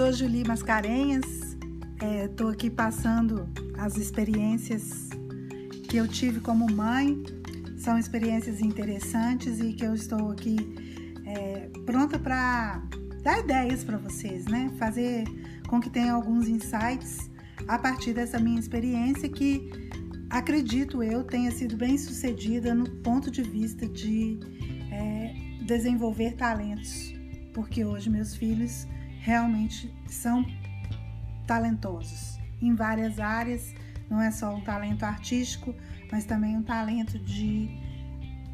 sou Julie Mascarenhas, estou é, aqui passando as experiências que eu tive como mãe. São experiências interessantes e que eu estou aqui é, pronta para dar ideias para vocês, né? Fazer com que tenha alguns insights a partir dessa minha experiência que acredito eu tenha sido bem sucedida no ponto de vista de é, desenvolver talentos, porque hoje meus filhos realmente são talentosos em várias áreas, não é só um talento artístico, mas também um talento de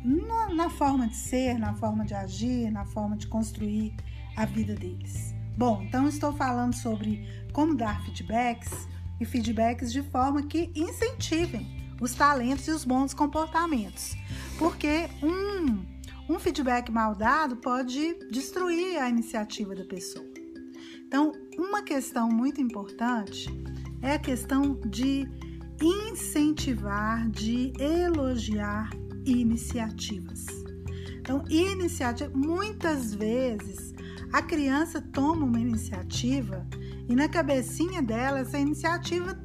na, na, forma de ser, na forma de agir, na forma de construir a vida deles. Bom, então estou falando sobre como dar feedbacks e feedbacks de forma que incentivem os talentos e os bons comportamentos, porque um, um feedback mal dado pode destruir a iniciativa da pessoa. Então, uma questão muito importante é a questão de incentivar, de elogiar iniciativas. Então, iniciativa, muitas vezes a criança toma uma iniciativa e na cabecinha dela essa iniciativa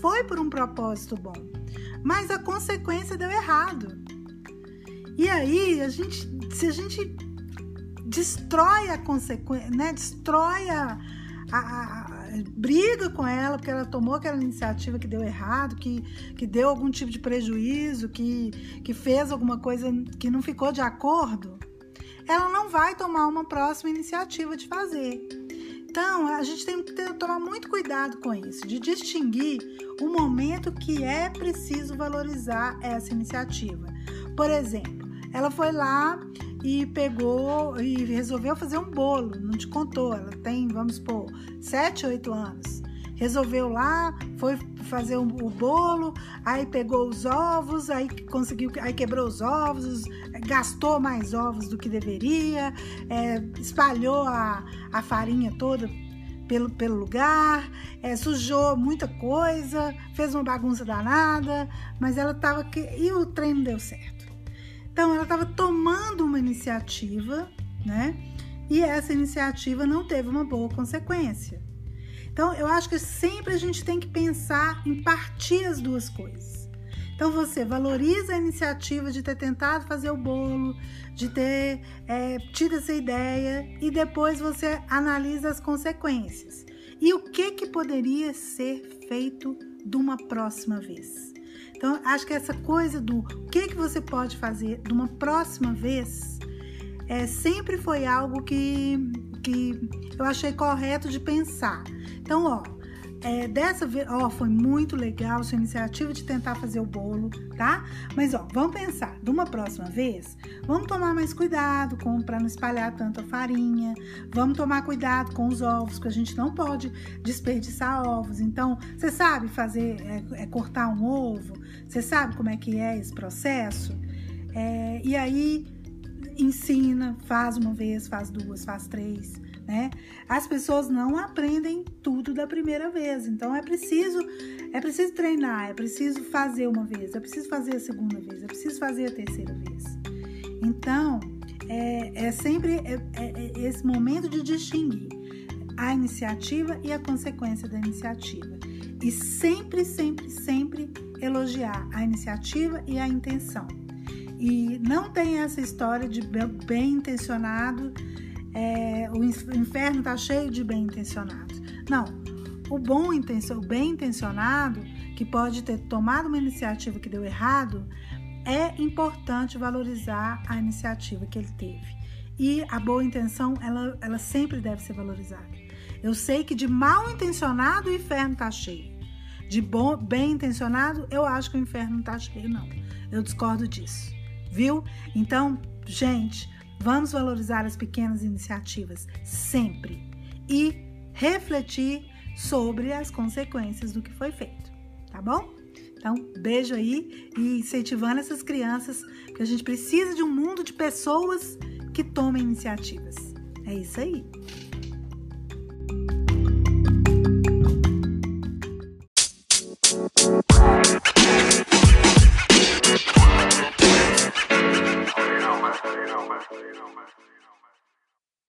foi por um propósito bom, mas a consequência deu errado. E aí, a gente, se a gente destrói a consequência, né? Destrói a, a, a, briga com ela porque ela tomou aquela iniciativa que deu errado, que, que deu algum tipo de prejuízo, que, que fez alguma coisa que não ficou de acordo, ela não vai tomar uma próxima iniciativa de fazer. Então, a gente tem que ter, tomar muito cuidado com isso, de distinguir o momento que é preciso valorizar essa iniciativa. Por exemplo, ela foi lá e pegou e resolveu fazer um bolo, não te contou, ela tem, vamos supor, 7, 8 anos. Resolveu lá, foi fazer o, o bolo, aí pegou os ovos, aí conseguiu, aí quebrou os ovos, gastou mais ovos do que deveria, é, espalhou a, a farinha toda pelo, pelo lugar, é, sujou muita coisa, fez uma bagunça danada, mas ela estava. E o treino deu certo. Então, ela estava tomando uma iniciativa, né? E essa iniciativa não teve uma boa consequência. Então, eu acho que sempre a gente tem que pensar em partir as duas coisas. Então, você valoriza a iniciativa de ter tentado fazer o bolo, de ter é, tido essa ideia, e depois você analisa as consequências. E o que, que poderia ser feito de uma próxima vez? Então, acho que essa coisa do o que, que você pode fazer de uma próxima vez é, sempre foi algo que, que eu achei correto de pensar. Então, ó, é, dessa vez, ó, foi muito legal sua iniciativa de tentar fazer o bolo, tá? Mas, ó, vamos pensar, de uma próxima vez, vamos tomar mais cuidado com para não espalhar tanta farinha, vamos tomar cuidado com os ovos, que a gente não pode desperdiçar ovos. Então, você sabe fazer, é, é cortar um ovo, você sabe como é que é esse processo? É, e aí, ensina, faz uma vez, faz duas, faz três né? As pessoas não aprendem tudo da primeira vez, então é preciso é preciso treinar, é preciso fazer uma vez, é preciso fazer a segunda vez, é preciso fazer a terceira vez. Então é, é sempre é, é, é esse momento de distinguir a iniciativa e a consequência da iniciativa e sempre, sempre, sempre elogiar a iniciativa e a intenção. E não tem essa história de bem intencionado é, o inferno está cheio de bem intencionados. Não, o bom o bem intencionado que pode ter tomado uma iniciativa que deu errado, é importante valorizar a iniciativa que ele teve. E a boa intenção, ela, ela sempre deve ser valorizada. Eu sei que de mal intencionado o inferno está cheio. De bom, bem intencionado, eu acho que o inferno não está cheio, não. Eu discordo disso. Viu? Então, gente, Vamos valorizar as pequenas iniciativas sempre e refletir sobre as consequências do que foi feito, tá bom? Então, beijo aí e incentivando essas crianças, que a gente precisa de um mundo de pessoas que tomem iniciativas. É isso aí.